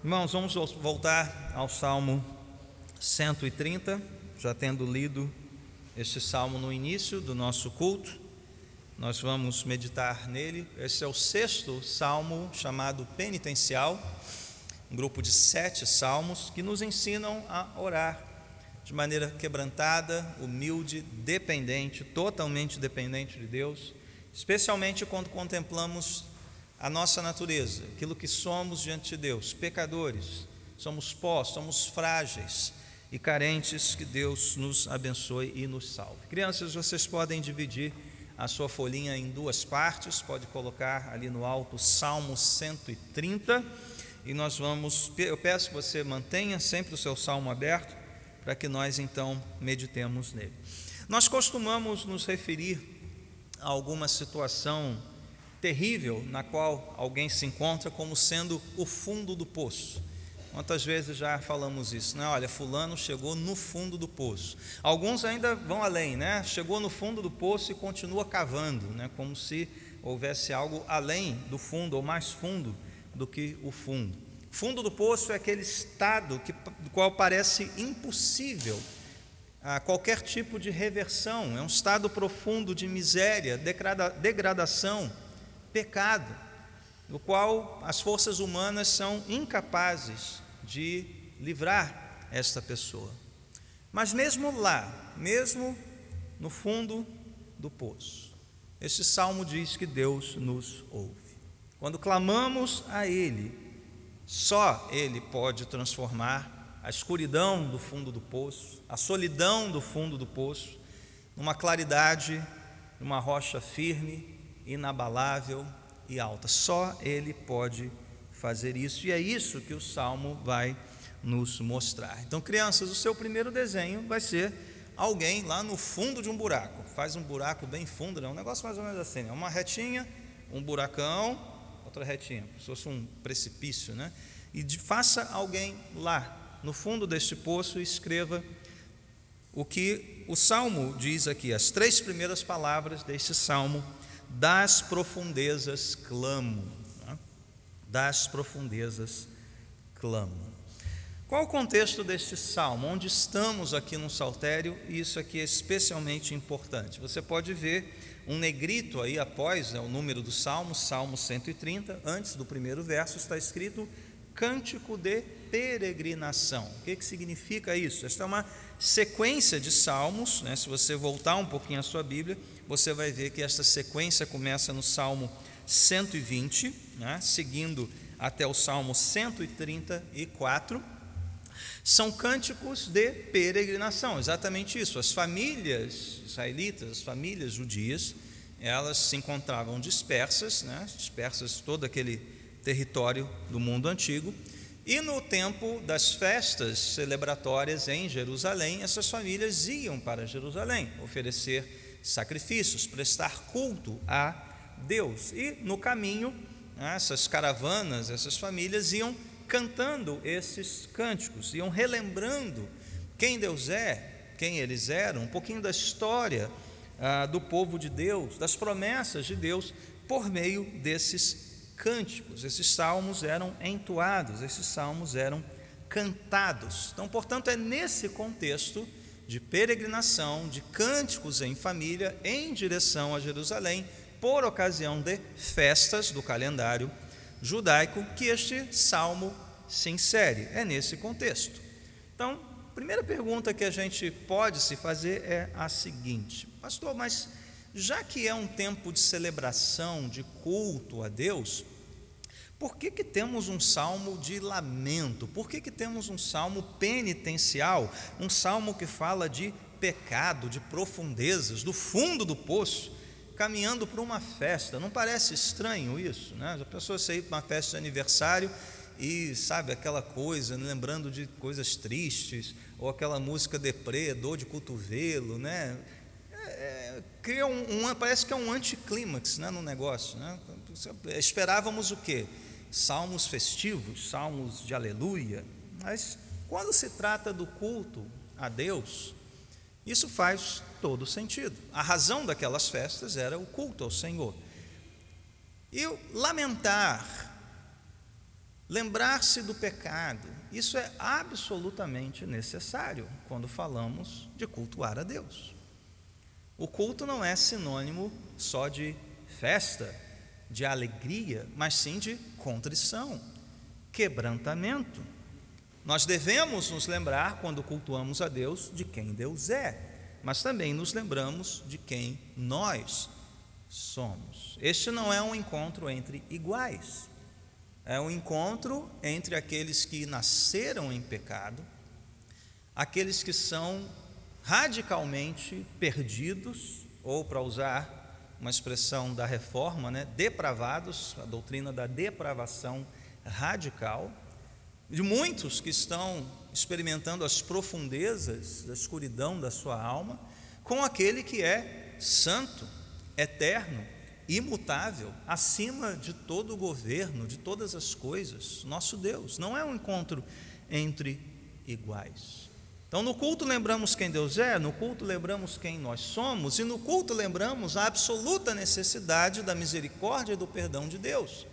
Irmãos, vamos voltar ao Salmo 130, já tendo lido este salmo no início do nosso culto. Nós vamos meditar nele. Esse é o sexto salmo chamado penitencial, um grupo de sete salmos que nos ensinam a orar de maneira quebrantada, humilde, dependente, totalmente dependente de Deus, especialmente quando contemplamos a nossa natureza, aquilo que somos diante de Deus, pecadores, somos pó, somos frágeis e carentes, que Deus nos abençoe e nos salve. Crianças, vocês podem dividir a sua folhinha em duas partes, pode colocar ali no alto Salmo 130, e nós vamos, eu peço que você mantenha sempre o seu salmo aberto, para que nós então meditemos nele. Nós costumamos nos referir a alguma situação terrível na qual alguém se encontra como sendo o fundo do poço. Quantas vezes já falamos isso, né? Olha, fulano chegou no fundo do poço. Alguns ainda vão além, né? Chegou no fundo do poço e continua cavando, né? Como se houvesse algo além do fundo ou mais fundo do que o fundo. Fundo do poço é aquele estado que, do qual parece impossível a qualquer tipo de reversão. É um estado profundo de miséria, degrada, degradação pecado, no qual as forças humanas são incapazes de livrar esta pessoa. Mas mesmo lá, mesmo no fundo do poço, este salmo diz que Deus nos ouve. Quando clamamos a Ele, só Ele pode transformar a escuridão do fundo do poço, a solidão do fundo do poço, numa claridade, numa rocha firme inabalável e alta. Só Ele pode fazer isso, e é isso que o Salmo vai nos mostrar. Então, crianças, o seu primeiro desenho vai ser alguém lá no fundo de um buraco. Faz um buraco bem fundo, é um negócio mais ou menos assim: né? uma retinha, um buracão, outra retinha, como se fosse um precipício, né? E de, faça alguém lá no fundo deste poço e escreva o que o salmo diz aqui, as três primeiras palavras deste salmo das profundezas clamo. Né? Das profundezas clamo. Qual o contexto deste salmo? Onde estamos aqui no saltério, e isso aqui é especialmente importante. Você pode ver um negrito aí após né, o número do salmo, Salmo 130, antes do primeiro verso está escrito cântico de peregrinação. O que, que significa isso? Esta é uma sequência de salmos, né? se você voltar um pouquinho a sua Bíblia, você vai ver que esta sequência começa no Salmo 120, né? seguindo até o Salmo 134. São cânticos de peregrinação, exatamente isso. As famílias israelitas, as famílias judias, elas se encontravam dispersas, né? dispersas todo aquele território do mundo antigo, e no tempo das festas celebratórias em Jerusalém, essas famílias iam para Jerusalém oferecer sacrifícios, prestar culto a Deus. E no caminho, né, essas caravanas, essas famílias iam cantando esses cânticos, iam relembrando quem Deus é, quem eles eram, um pouquinho da história ah, do povo de Deus, das promessas de Deus, por meio desses cânticos, esses salmos eram entoados, esses salmos eram cantados. Então, portanto, é nesse contexto de peregrinação, de cânticos em família, em direção a Jerusalém, por ocasião de festas do calendário judaico, que este salmo se insere. É nesse contexto. Então, a primeira pergunta que a gente pode se fazer é a seguinte: Pastor, mas já que é um tempo de celebração, de culto a Deus, por que, que temos um salmo de lamento? Por que, que temos um salmo penitencial? Um salmo que fala de pecado, de profundezas, do fundo do poço, caminhando para uma festa. Não parece estranho isso? Né? A pessoa sair para uma festa de aniversário e, sabe, aquela coisa, lembrando de coisas tristes, ou aquela música deprê, dor de cotovelo, né? é, cria um, um, parece que é um anticlímax né, no negócio. Né? Esperávamos o quê? Salmos festivos, salmos de aleluia, mas quando se trata do culto a Deus, isso faz todo sentido. A razão daquelas festas era o culto ao Senhor. E lamentar Lembrar-se do pecado, isso é absolutamente necessário quando falamos de cultuar a Deus. O culto não é sinônimo só de festa, de alegria, mas sim de contrição, quebrantamento. Nós devemos nos lembrar, quando cultuamos a Deus, de quem Deus é, mas também nos lembramos de quem nós somos. Este não é um encontro entre iguais, é um encontro entre aqueles que nasceram em pecado, aqueles que são radicalmente perdidos, ou para usar uma expressão da reforma, né, depravados, a doutrina da depravação radical, de muitos que estão experimentando as profundezas da escuridão da sua alma, com aquele que é santo, eterno, imutável, acima de todo o governo, de todas as coisas, nosso Deus. Não é um encontro entre iguais. Então, no culto lembramos quem Deus é, no culto lembramos quem nós somos, e no culto lembramos a absoluta necessidade da misericórdia e do perdão de Deus.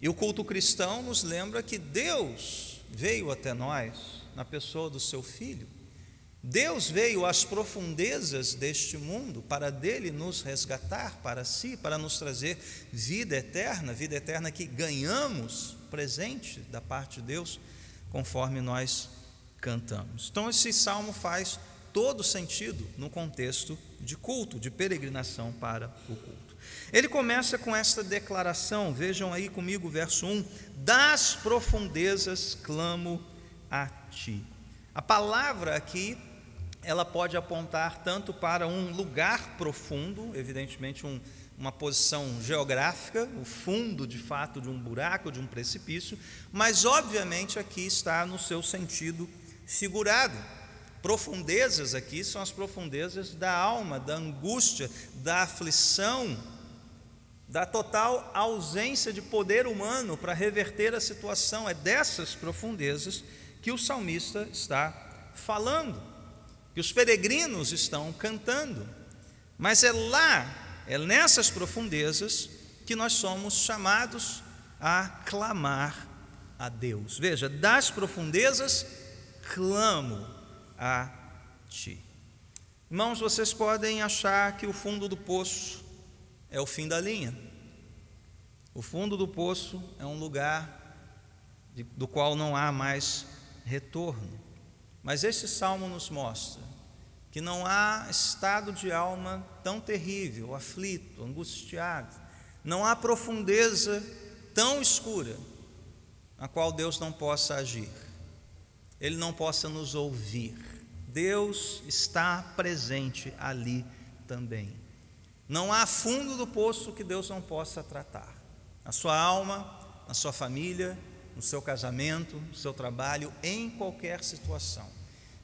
E o culto cristão nos lembra que Deus veio até nós na pessoa do seu Filho. Deus veio às profundezas deste mundo para dele nos resgatar para si, para nos trazer vida eterna, vida eterna que ganhamos presente da parte de Deus, conforme nós cantamos. Então, esse salmo faz todo sentido no contexto de culto, de peregrinação para o culto. Ele começa com esta declaração, vejam aí comigo verso 1: Das profundezas clamo a ti. A palavra aqui, ela pode apontar tanto para um lugar profundo, evidentemente um, uma posição geográfica, o fundo de fato de um buraco, de um precipício, mas obviamente aqui está no seu sentido figurado. Profundezas aqui são as profundezas da alma, da angústia, da aflição, da total ausência de poder humano para reverter a situação. É dessas profundezas que o salmista está falando, que os peregrinos estão cantando. Mas é lá, é nessas profundezas que nós somos chamados a clamar a Deus. Veja, das profundezas clamo a ti. Irmãos, vocês podem achar que o fundo do poço é o fim da linha. O fundo do poço é um lugar de, do qual não há mais retorno. Mas este salmo nos mostra que não há estado de alma tão terrível, aflito, angustiado, não há profundeza tão escura na qual Deus não possa agir. Ele não possa nos ouvir. Deus está presente ali também. Não há fundo do poço que Deus não possa tratar. Na sua alma, na sua família, no seu casamento, no seu trabalho, em qualquer situação.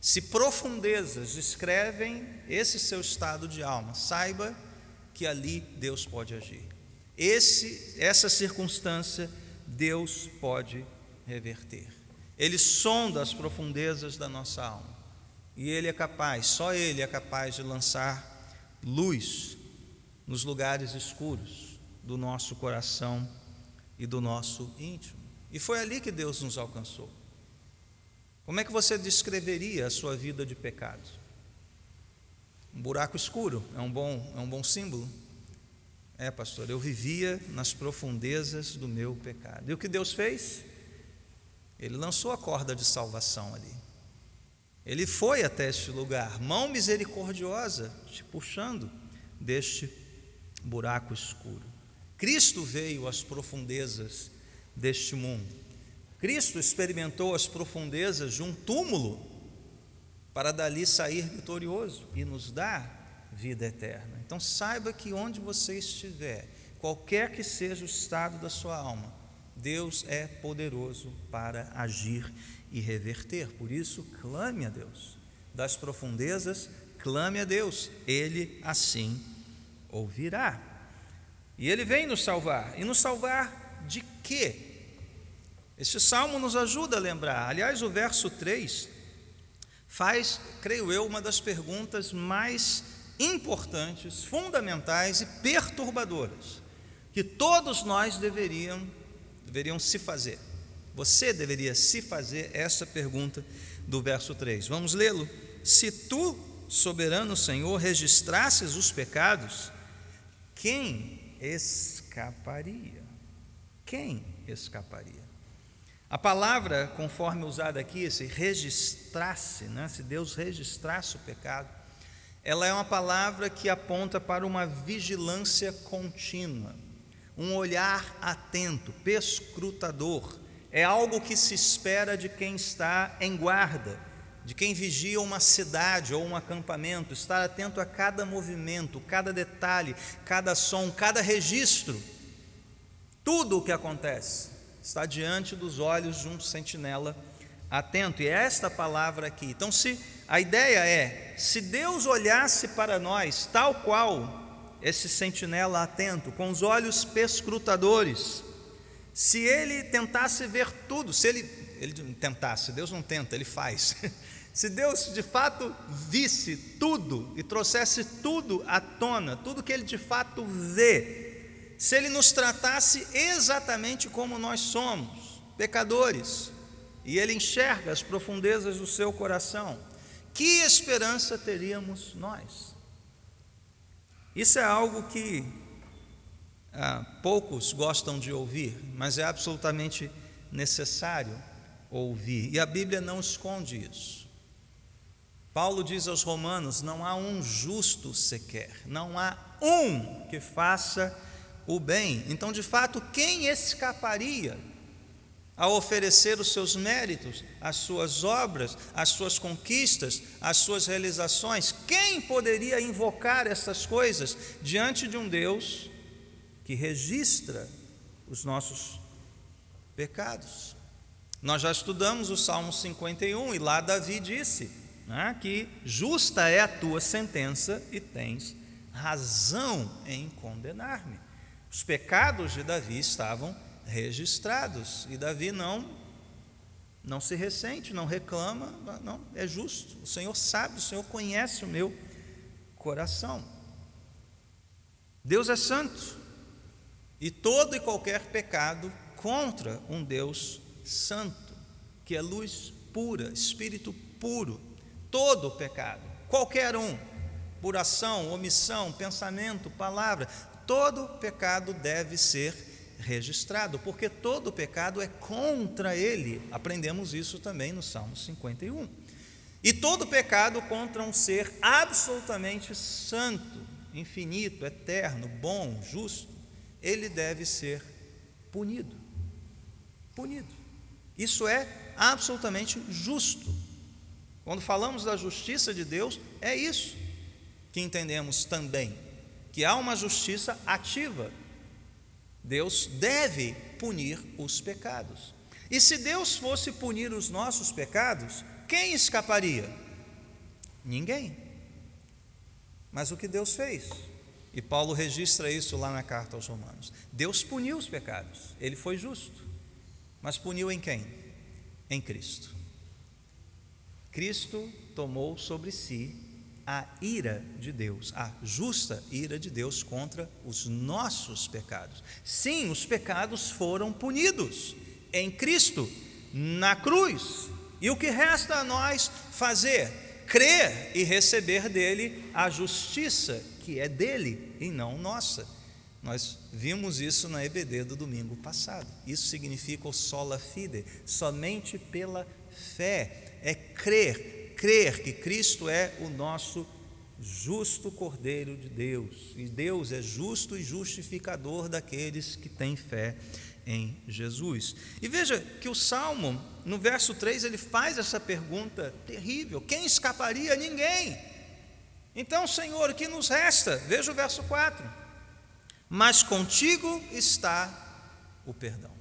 Se profundezas descrevem esse seu estado de alma, saiba que ali Deus pode agir. Esse, essa circunstância Deus pode reverter. Ele sonda as profundezas da nossa alma. E Ele é capaz, só Ele é capaz de lançar luz nos lugares escuros do nosso coração e do nosso íntimo. E foi ali que Deus nos alcançou. Como é que você descreveria a sua vida de pecado? Um buraco escuro é um bom, é um bom símbolo. É, pastor, eu vivia nas profundezas do meu pecado. E o que Deus fez? Ele lançou a corda de salvação ali. Ele foi até este lugar, mão misericordiosa, te puxando deste buraco escuro. Cristo veio às profundezas deste mundo. Cristo experimentou as profundezas de um túmulo para dali sair vitorioso e nos dar vida eterna. Então saiba que onde você estiver, qualquer que seja o estado da sua alma, Deus é poderoso para agir e reverter. Por isso, clame a Deus. Das profundezas, clame a Deus. Ele assim ouvirá. E ele vem nos salvar. E nos salvar de quê? Este salmo nos ajuda a lembrar. Aliás, o verso 3 faz, creio eu, uma das perguntas mais importantes, fundamentais e perturbadoras que todos nós deveríamos deveriam se fazer. Você deveria se fazer essa pergunta do verso 3. Vamos lê-lo. Se tu, soberano Senhor, registrasses os pecados, quem escaparia? Quem escaparia? A palavra, conforme usada aqui, esse registrasse, né? se Deus registrasse o pecado, ela é uma palavra que aponta para uma vigilância contínua, um olhar atento, perscrutador. É algo que se espera de quem está em guarda, de quem vigia uma cidade ou um acampamento, estar atento a cada movimento, cada detalhe, cada som, cada registro, tudo o que acontece está diante dos olhos de um sentinela atento. E é esta palavra aqui. Então, se a ideia é, se Deus olhasse para nós tal qual esse sentinela atento, com os olhos perscrutadores, se ele tentasse ver tudo, se ele, ele tentasse, Deus não tenta, ele faz. Se Deus de fato visse tudo e trouxesse tudo à tona, tudo que ele de fato vê, se ele nos tratasse exatamente como nós somos, pecadores, e ele enxerga as profundezas do seu coração, que esperança teríamos nós? Isso é algo que ah, poucos gostam de ouvir, mas é absolutamente necessário ouvir, e a Bíblia não esconde isso. Paulo diz aos Romanos: não há um justo sequer, não há um que faça o bem. Então, de fato, quem escaparia a oferecer os seus méritos, as suas obras, as suas conquistas, as suas realizações. Quem poderia invocar essas coisas diante de um Deus que registra os nossos pecados? Nós já estudamos o Salmo 51 e lá Davi disse né, que justa é a tua sentença e tens razão em condenar-me. Os pecados de Davi estavam registrados. E Davi não não se ressente, não reclama, não, é justo. O Senhor sabe, o Senhor conhece o meu coração. Deus é santo. E todo e qualquer pecado contra um Deus santo, que é luz pura, espírito puro, todo pecado, qualquer um, por ação, omissão, pensamento, palavra, todo pecado deve ser registrado, porque todo pecado é contra ele. Aprendemos isso também no Salmo 51. E todo pecado contra um ser absolutamente santo, infinito, eterno, bom, justo, ele deve ser punido. Punido. Isso é absolutamente justo. Quando falamos da justiça de Deus, é isso que entendemos também, que há uma justiça ativa Deus deve punir os pecados. E se Deus fosse punir os nossos pecados, quem escaparia? Ninguém. Mas o que Deus fez? E Paulo registra isso lá na carta aos Romanos. Deus puniu os pecados, ele foi justo. Mas puniu em quem? Em Cristo. Cristo tomou sobre si a ira de Deus, a justa ira de Deus contra os nossos pecados. Sim, os pecados foram punidos em Cristo, na cruz. E o que resta a nós fazer? Crer e receber dele a justiça que é dele e não nossa. Nós vimos isso na EBD do domingo passado. Isso significa o sola fide, somente pela fé. É crer, crer que Cristo é o nosso justo Cordeiro de Deus, e Deus é justo e justificador daqueles que têm fé em Jesus. E veja que o Salmo, no verso 3, ele faz essa pergunta terrível: quem escaparia? Ninguém. Então, Senhor, o que nos resta? Veja o verso 4. Mas contigo está o perdão.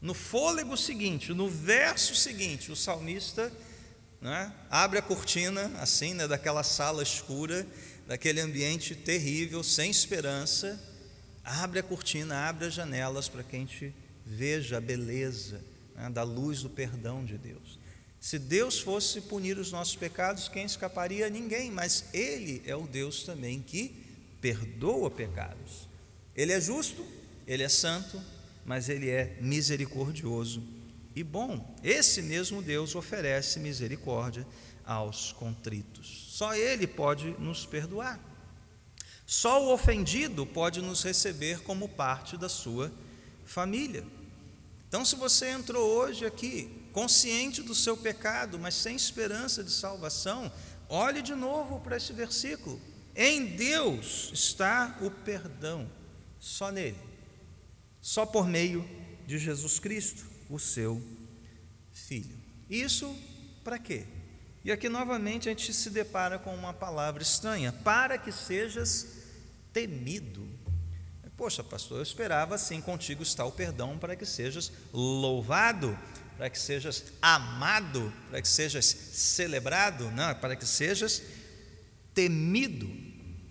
No fôlego seguinte, no verso seguinte, o salmista né? abre a cortina, assim, né, daquela sala escura, daquele ambiente terrível, sem esperança, abre a cortina, abre as janelas para que a gente veja a beleza né, da luz do perdão de Deus. Se Deus fosse punir os nossos pecados, quem escaparia? Ninguém, mas Ele é o Deus também que perdoa pecados. Ele é justo, Ele é santo, mas ele é misericordioso e bom. Esse mesmo Deus oferece misericórdia aos contritos. Só Ele pode nos perdoar. Só o ofendido pode nos receber como parte da sua família. Então, se você entrou hoje aqui consciente do seu pecado, mas sem esperança de salvação, olhe de novo para esse versículo. Em Deus está o perdão, só nele, só por meio de Jesus Cristo, o seu Filho. Isso para quê? E aqui novamente a gente se depara com uma palavra estranha: para que sejas temido. Poxa, pastor, eu esperava assim contigo está o perdão para que sejas louvado, para que sejas amado, para que sejas celebrado, não, para que sejas temido.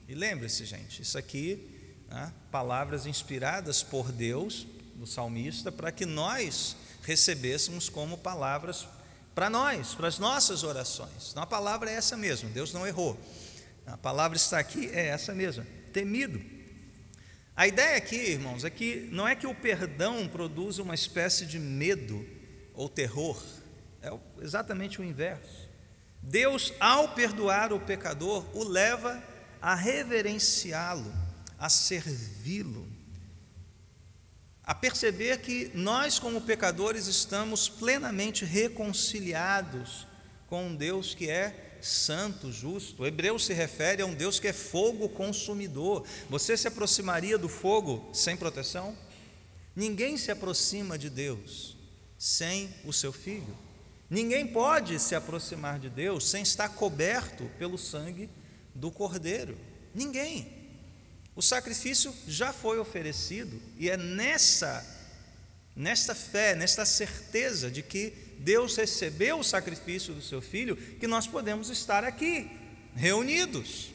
E lembre-se, gente, isso aqui, né, palavras inspiradas por Deus, do salmista, para que nós recebêssemos como palavras para nós, para as nossas orações. Então a palavra é essa mesmo, Deus não errou. A palavra está aqui, é essa mesma, temido. A ideia aqui, irmãos, é que não é que o perdão produza uma espécie de medo ou terror, é exatamente o inverso. Deus, ao perdoar o pecador, o leva a reverenciá-lo, a servi-lo, a perceber que nós, como pecadores, estamos plenamente reconciliados com um Deus que é santo, justo. O hebreu se refere a um Deus que é fogo consumidor. Você se aproximaria do fogo sem proteção? Ninguém se aproxima de Deus sem o seu filho. Ninguém pode se aproximar de Deus sem estar coberto pelo sangue do Cordeiro. Ninguém. O sacrifício já foi oferecido e é nessa nesta fé, nesta certeza de que Deus recebeu o sacrifício do seu filho que nós podemos estar aqui reunidos.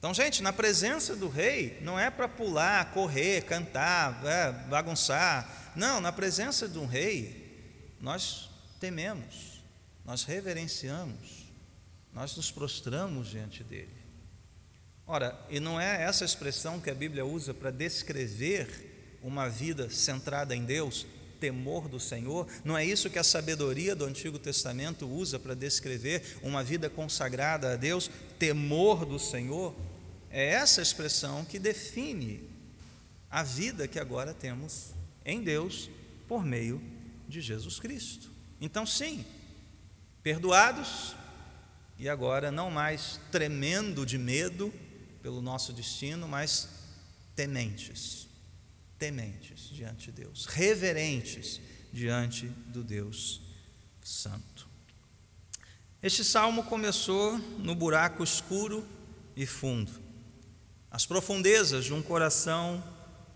Então, gente, na presença do rei não é para pular, correr, cantar, é, bagunçar. Não, na presença de um rei nós tememos, nós reverenciamos, nós nos prostramos diante dele. Ora, e não é essa expressão que a Bíblia usa para descrever uma vida centrada em Deus, temor do Senhor? Não é isso que a sabedoria do Antigo Testamento usa para descrever uma vida consagrada a Deus, temor do Senhor? É essa expressão que define a vida que agora temos em Deus por meio de Jesus Cristo. Então, sim, perdoados e agora não mais tremendo de medo, pelo nosso destino, mas tementes, tementes diante de Deus, reverentes diante do Deus Santo. Este salmo começou no buraco escuro e fundo, as profundezas de um coração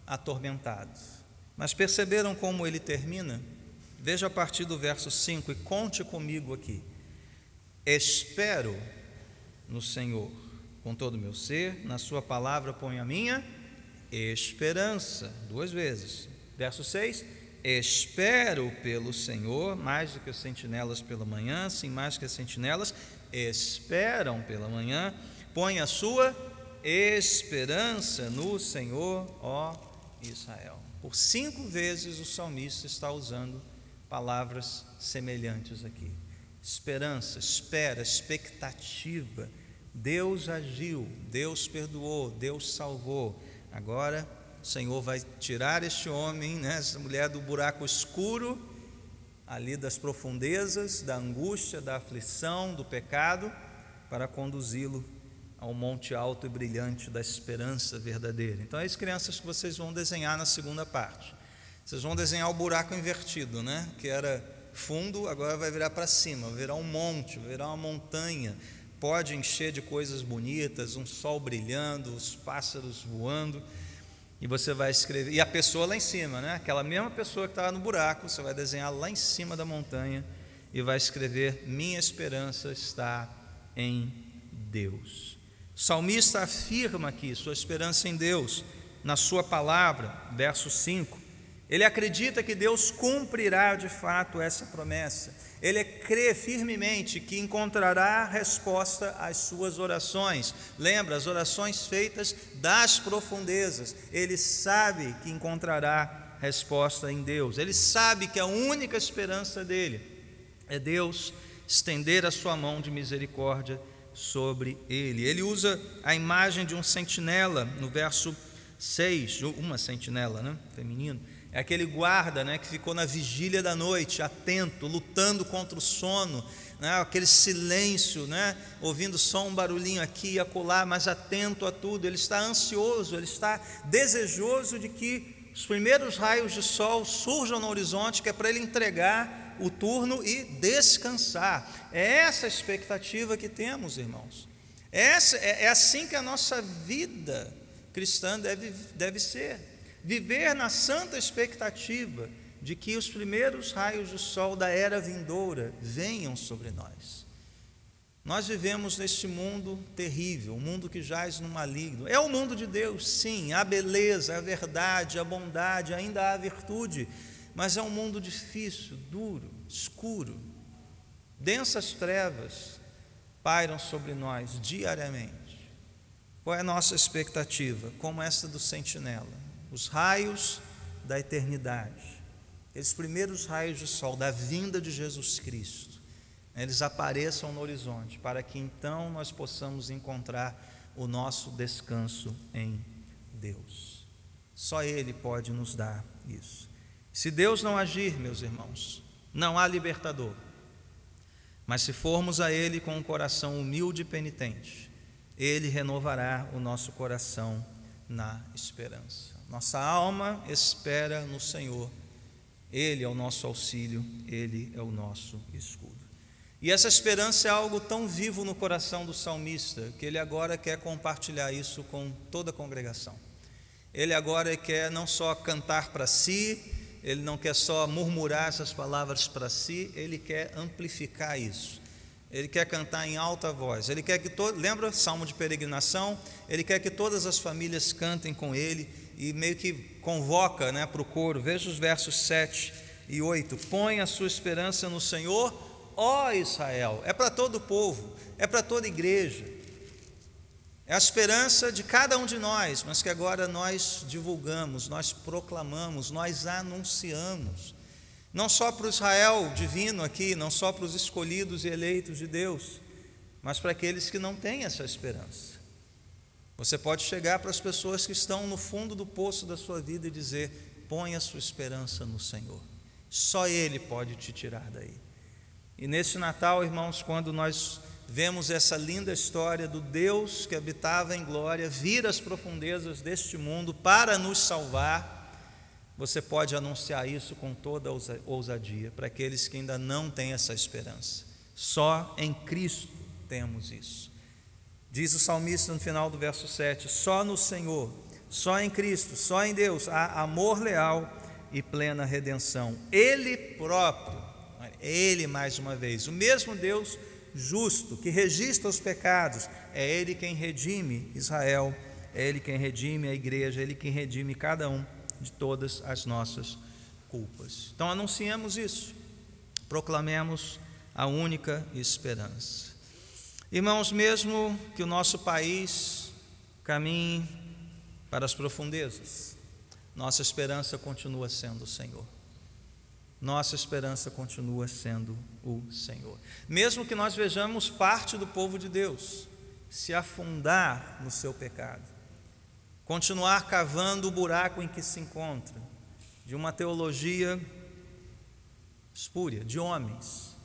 atormentado. Mas perceberam como ele termina? Veja a partir do verso 5 e conte comigo aqui. Espero no Senhor com todo o meu ser, na Sua palavra ponho a minha esperança. Duas vezes. Verso 6: Espero pelo Senhor, mais do que as sentinelas pela manhã, sim, mais que as sentinelas esperam pela manhã. Põe a sua esperança no Senhor, ó Israel. Por cinco vezes o salmista está usando palavras semelhantes aqui. Esperança, espera, expectativa Deus agiu, Deus perdoou, Deus salvou. Agora o Senhor vai tirar este homem, né, essa mulher do buraco escuro, ali das profundezas, da angústia, da aflição, do pecado, para conduzi-lo ao monte alto e brilhante da esperança verdadeira. Então, é as crianças que vocês vão desenhar na segunda parte. Vocês vão desenhar o buraco invertido, né? Que era fundo, agora vai virar para cima, virar um monte, virar uma montanha pode encher de coisas bonitas, um sol brilhando, os pássaros voando, e você vai escrever, e a pessoa lá em cima, né? aquela mesma pessoa que estava no buraco, você vai desenhar lá em cima da montanha e vai escrever: Minha esperança está em Deus. O salmista afirma aqui sua esperança em Deus, na sua palavra, verso 5. Ele acredita que Deus cumprirá de fato essa promessa. Ele crê firmemente que encontrará resposta às suas orações. Lembra, as orações feitas das profundezas. Ele sabe que encontrará resposta em Deus. Ele sabe que a única esperança dele é Deus estender a sua mão de misericórdia sobre ele. Ele usa a imagem de um sentinela no verso 6, uma sentinela, né, feminino. É aquele guarda, né, que ficou na vigília da noite, atento, lutando contra o sono, né, aquele silêncio, né, ouvindo só um barulhinho aqui e acolá, mas atento a tudo. Ele está ansioso, ele está desejoso de que os primeiros raios de sol surjam no horizonte, que é para ele entregar o turno e descansar. É essa a expectativa que temos, irmãos. Essa, é, é assim que a nossa vida cristã deve, deve ser. Viver na santa expectativa de que os primeiros raios do sol da era vindoura venham sobre nós. Nós vivemos neste mundo terrível, um mundo que jaz no maligno. É o mundo de Deus, sim, há beleza, há verdade, há bondade, ainda há virtude, mas é um mundo difícil, duro, escuro. Densas trevas pairam sobre nós diariamente. Qual é a nossa expectativa? Como essa do sentinela, os raios da eternidade esses primeiros raios de sol da vinda de Jesus Cristo, eles apareçam no horizonte, para que então nós possamos encontrar o nosso descanso em Deus. Só Ele pode nos dar isso. Se Deus não agir, meus irmãos, não há libertador. Mas se formos a Ele com um coração humilde e penitente, Ele renovará o nosso coração na esperança. Nossa alma espera no Senhor ele é o nosso auxílio, Ele é o nosso escudo. E essa esperança é algo tão vivo no coração do salmista que ele agora quer compartilhar isso com toda a congregação. Ele agora quer não só cantar para si, ele não quer só murmurar essas palavras para si, ele quer amplificar isso. Ele quer cantar em alta voz. Ele quer que todo, lembra salmo de peregrinação? Ele quer que todas as famílias cantem com ele e meio que convoca né, para o coro. Veja os versos 7 e 8. Põe a sua esperança no Senhor, ó Israel. É para todo o povo, é para toda igreja. É a esperança de cada um de nós, mas que agora nós divulgamos, nós proclamamos, nós anunciamos. Não só para o Israel divino aqui, não só para os escolhidos e eleitos de Deus, mas para aqueles que não têm essa esperança. Você pode chegar para as pessoas que estão no fundo do poço da sua vida e dizer: põe a sua esperança no Senhor. Só Ele pode te tirar daí. E nesse Natal, irmãos, quando nós vemos essa linda história do Deus que habitava em glória vir às profundezas deste mundo para nos salvar, você pode anunciar isso com toda ousadia para aqueles que ainda não têm essa esperança. Só em Cristo temos isso. Diz o salmista no final do verso 7: Só no Senhor, só em Cristo, só em Deus há amor leal e plena redenção. Ele próprio, Ele mais uma vez, o mesmo Deus justo que registra os pecados, é Ele quem redime Israel, é Ele quem redime a igreja, é Ele quem redime cada um de todas as nossas culpas. Então anunciemos isso, proclamemos a única esperança. Irmãos, mesmo que o nosso país caminhe para as profundezas, nossa esperança continua sendo o Senhor. Nossa esperança continua sendo o Senhor. Mesmo que nós vejamos parte do povo de Deus se afundar no seu pecado, continuar cavando o buraco em que se encontra, de uma teologia espúria, de homens,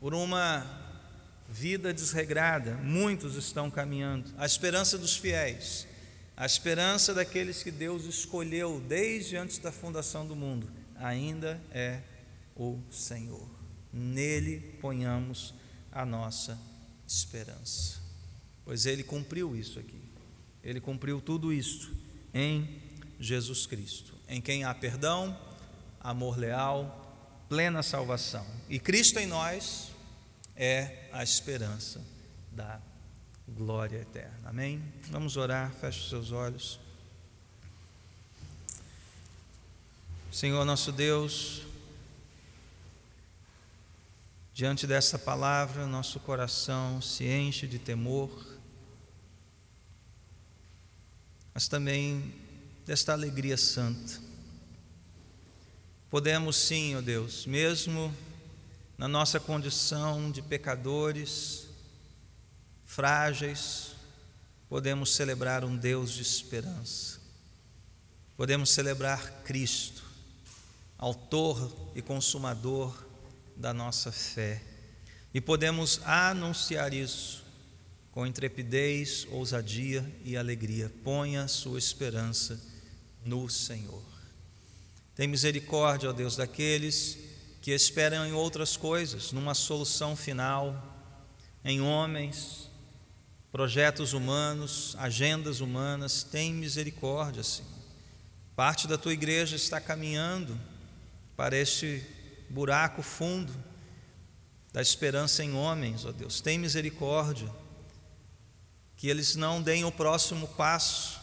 por uma vida desregrada, muitos estão caminhando. A esperança dos fiéis, a esperança daqueles que Deus escolheu desde antes da fundação do mundo, ainda é o Senhor. Nele ponhamos a nossa esperança. Pois ele cumpriu isso aqui. Ele cumpriu tudo isso em Jesus Cristo, em quem há perdão, amor leal, plena salvação. E Cristo em nós é a esperança da glória eterna. Amém? Vamos orar, feche os seus olhos. Senhor nosso Deus, diante dessa palavra, nosso coração se enche de temor, mas também desta alegria santa podemos sim, ó Deus, mesmo na nossa condição de pecadores, frágeis, podemos celebrar um Deus de esperança. Podemos celebrar Cristo, Autor e Consumador da nossa fé. E podemos anunciar isso com intrepidez, ousadia e alegria. Ponha sua esperança no Senhor. Tem misericórdia, ó Deus, daqueles que esperam em outras coisas, numa solução final, em homens, projetos humanos, agendas humanas. Tem misericórdia, Senhor. Parte da tua igreja está caminhando para este buraco fundo da esperança em homens, ó Deus. Tem misericórdia que eles não deem o próximo passo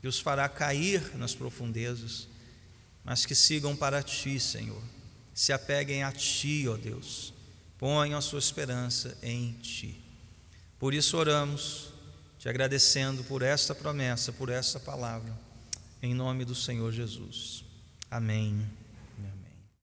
que os fará cair nas profundezas, mas que sigam para ti, Senhor. Se apeguem a ti, ó Deus. Ponham a sua esperança em ti. Por isso oramos, te agradecendo por esta promessa, por esta palavra, em nome do Senhor Jesus. Amém.